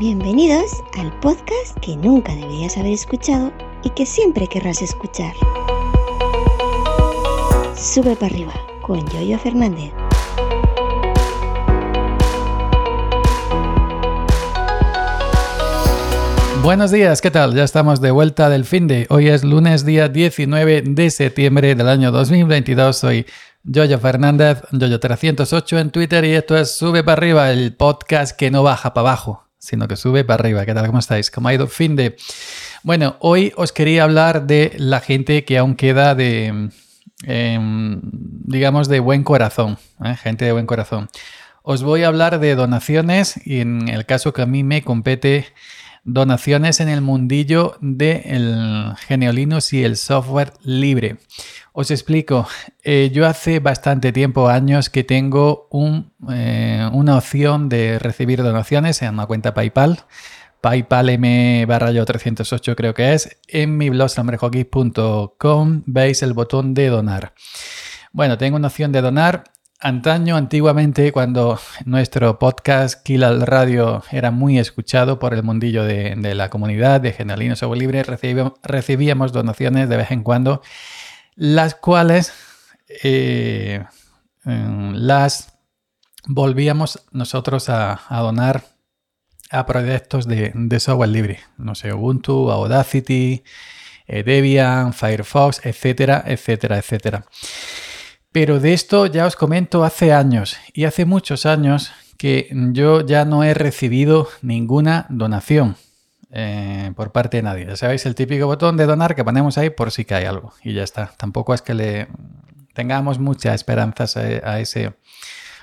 Bienvenidos al podcast que nunca deberías haber escuchado y que siempre querrás escuchar. Sube para arriba con Yoyo Fernández. Buenos días, ¿qué tal? Ya estamos de vuelta del fin de. Hoy es lunes día 19 de septiembre del año 2022. Soy Yoyo Fernández, Yoyo308 en Twitter y esto es Sube para arriba, el podcast que no baja para abajo sino que sube para arriba. ¿Qué tal? ¿Cómo estáis? ¿Cómo ha ido fin de...? Bueno, hoy os quería hablar de la gente que aún queda de, em, digamos, de buen corazón, ¿eh? gente de buen corazón. Os voy a hablar de donaciones y en el caso que a mí me compete, donaciones en el mundillo del de y el software libre. Os explico, eh, yo hace bastante tiempo, años, que tengo eh, una opción de recibir donaciones en una cuenta PayPal. PayPal M barra yo 308 creo que es. En mi blog samrejoki.com veis el botón de donar. Bueno, tengo una opción de donar. Antaño, antiguamente, cuando nuestro podcast Kill al Radio era muy escuchado por el mundillo de, la comunidad de Generalinos o Libre, recibíamos donaciones de vez en cuando las cuales eh, em, las volvíamos nosotros a, donar a proyectos de, software libre, no sé, Ubuntu, Audacity, eh, Debian, Firefox, etcétera, etcétera, etcétera. Pero de esto ya os comento hace años y hace muchos años que yo ya no he recibido ninguna donación. Eh, por parte de nadie. Ya sabéis, el típico botón de donar que ponemos ahí por si cae algo. Y ya está. Tampoco es que le tengamos muchas esperanzas a, ese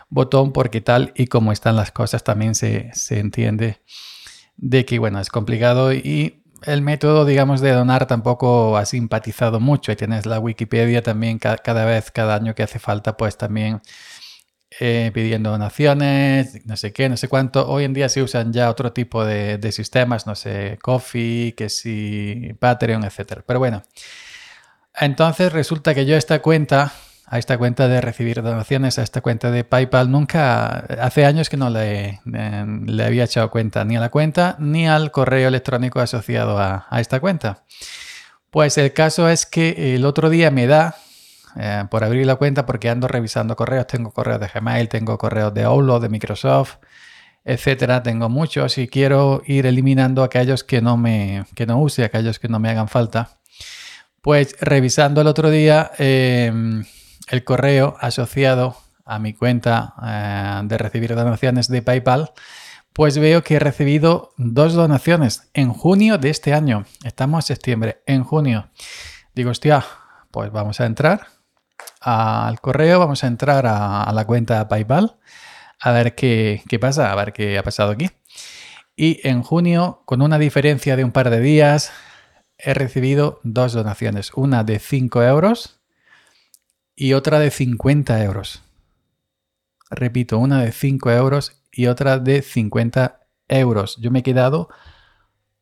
botón porque tal y como están las cosas también se, entiende de que, bueno, es complicado y el método, digamos, de donar tampoco ha simpatizado mucho. Y tienes la Wikipedia también cada vez, cada año que hace falta, pues también eh, pidiendo donaciones, no sé qué, no sé cuánto. Hoy en día se usan ya otro tipo de, sistemas, no sé, Coffee, que si Patreon, etc. Pero bueno, entonces resulta que yo esta cuenta, a esta cuenta de recibir donaciones, a esta cuenta de PayPal, nunca, hace años que no le, le había echado cuenta ni a la cuenta ni al correo electrónico asociado a, a esta cuenta. Pues el caso es que el otro día me da eh, por abrir la cuenta porque ando revisando correos. Tengo correos de Gmail, tengo correos de Outlook, de Microsoft, etcétera. Tengo muchos y quiero ir eliminando aquellos que no me que no use, aquellos que no me hagan falta. Pues revisando el otro día em, el correo asociado a mi cuenta eh, de recibir donaciones de PayPal, pues veo que he recibido dos donaciones en junio de este año. Estamos en septiembre, en junio. Digo, hostia, pues vamos a entrar al correo, vamos a entrar a, la cuenta PayPal a ver qué, pasa, a ver qué ha pasado aquí. Y en junio, con una diferencia de un par de días, he recibido dos donaciones, una de 5 euros y otra de 50 euros. Repito, una de 5 euros y otra de 50 euros. Yo me he quedado,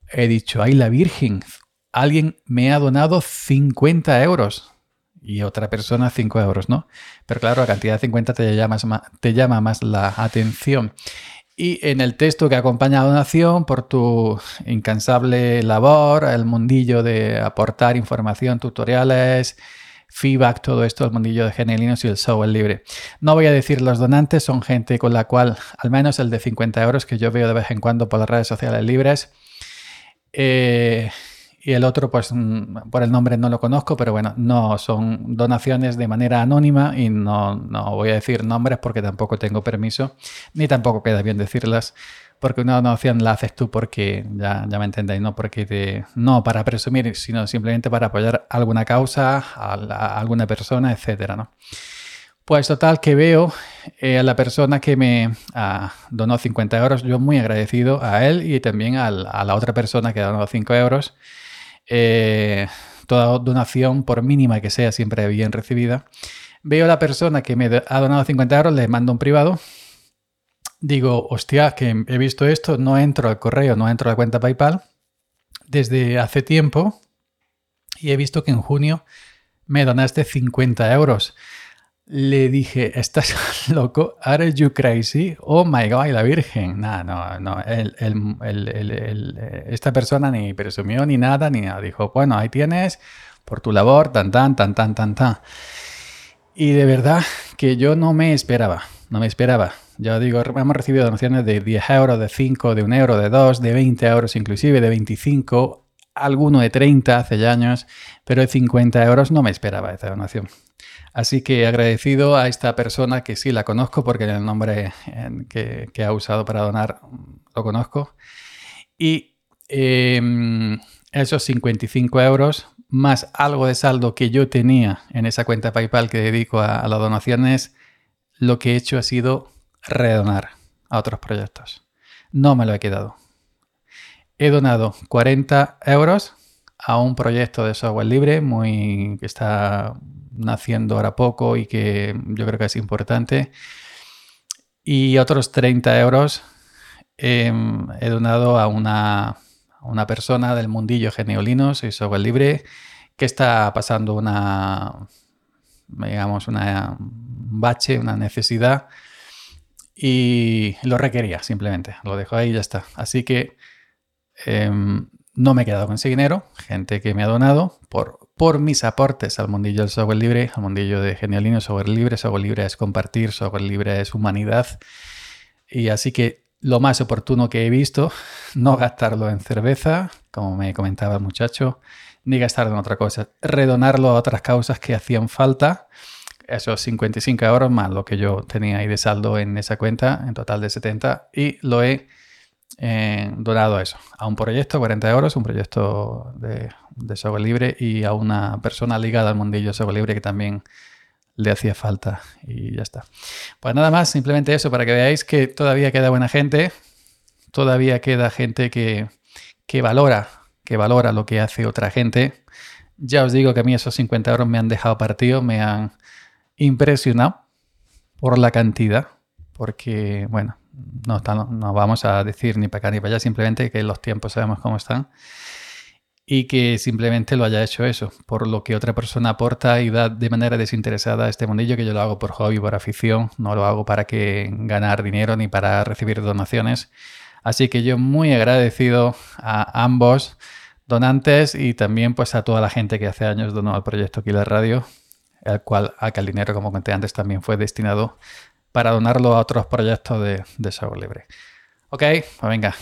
he dicho, ay la Virgen, alguien me ha donado 50 euros y otra persona 5 euros, ¿no? Pero claro, la cantidad de 50 te llama, más, te llama más la atención. Y en el texto que acompaña a la donación, por tu incansable labor, el mundillo de aportar información, tutoriales, feedback, todo esto, el mundillo de Genelinos y el software libre. No voy a decir los donantes, son gente con la cual, al menos el de 50 euros que yo veo de vez en cuando por las redes sociales libres, eh, y el otro, pues mm, por el nombre no lo conozco, pero bueno, no son donaciones de manera anónima y no, voy a decir nombres porque tampoco tengo permiso, ni tampoco queda bien decirlas, porque una donación la haces tú porque, ya, ya me entendéis, no porque no para presumir, sino simplemente para apoyar alguna causa, a, alguna persona, etcétera, ¿no? Pues total que veo eh, a la persona que me ah, donó 50 euros, yo muy agradecido a él y también a la otra persona que donó 5 euros. Eh, toda donación, por mínima que sea, siempre bien recibida. Veo a la persona que me ha donado 50 euros, le mando un privado. Digo, hostia, que he visto esto, no entro al correo, no entro a la cuenta PayPal desde hace tiempo y he visto que en junio me donaste 50 euros. Le dije, ¿estás loco? ¿Are you crazy? Oh my god, la Virgen. No, no, no. esta persona ni presumió ni nada, ni nada. Dijo, bueno, ahí tienes por tu labor, tan, tan, tan, tan, tan, tan. Y de verdad que yo no me esperaba, no me esperaba. Ya digo, hemos recibido donaciones de 10 euros, de 5, de 1 euro, de 2, de 20 euros inclusive, de 25, alguno de 30 hace ya años, pero de 50 euros no me esperaba esta donación. Así que agradecido a esta persona que sí la conozco porque el nombre que, ha usado para donar lo conozco. Y em, esos 55 euros más algo de saldo que yo tenía en esa cuenta PayPal que dedico a, a las donaciones, lo que he hecho ha sido redonar a otros proyectos. No me lo he quedado. He donado 40 euros a un proyecto de software libre muy que está naciendo ahora poco y que yo creo que es importante. Y otros 30 euros em, he donado a una, una, persona del mundillo Geneolinos y software libre que está pasando una, digamos, una un bache, una necesidad y lo requería simplemente. Lo dejo ahí y ya está. Así que em, no me he quedado con ese dinero. Gente que me ha donado por por mis aportes al mundillo del software libre, al mundillo de Genialino, software libre. Software libre es compartir, software libre es humanidad. Y así que lo más oportuno que he visto, no gastarlo en cerveza, como me comentaba el muchacho, ni gastarlo en otra cosa, redonarlo a otras causas que hacían falta. Esos 55 euros más lo que yo tenía ahí de saldo en esa cuenta, en total de 70, y lo he eh, donado a eso, a un proyecto, 40 euros, un proyecto de, software libre y a una persona ligada al mundillo de software libre que también le hacía falta y ya está. Pues nada más, simplemente eso para que veáis que todavía queda buena gente, todavía queda gente que, que valora, que valora lo que hace otra gente. Ya os digo que a mí esos 50 euros me han dejado partido, me han impresionado por la cantidad, porque bueno, no, no, vamos a decir ni para acá ni para allá, simplemente que los tiempos sabemos cómo están y que simplemente lo haya hecho eso, por lo que otra persona aporta y da de manera desinteresada a este mundillo, que yo lo hago por hobby, por afición, no lo hago para que ganar dinero ni para recibir donaciones. Así que yo muy agradecido a ambos donantes y también pues a toda la gente que hace años donó al proyecto Killer Radio, el cual, a que el dinero, como comenté antes, también fue destinado para donarlo a otros proyectos de, de software libre. Ok, pues venga,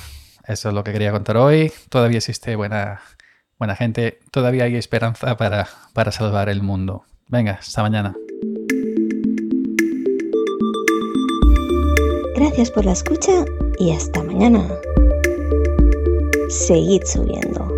eso es lo que quería contar hoy. Todavía existe buena, buena gente, todavía hay esperanza para, para salvar el mundo. Venga, hasta mañana. Gracias por la escucha y hasta mañana. Seguid subiendo.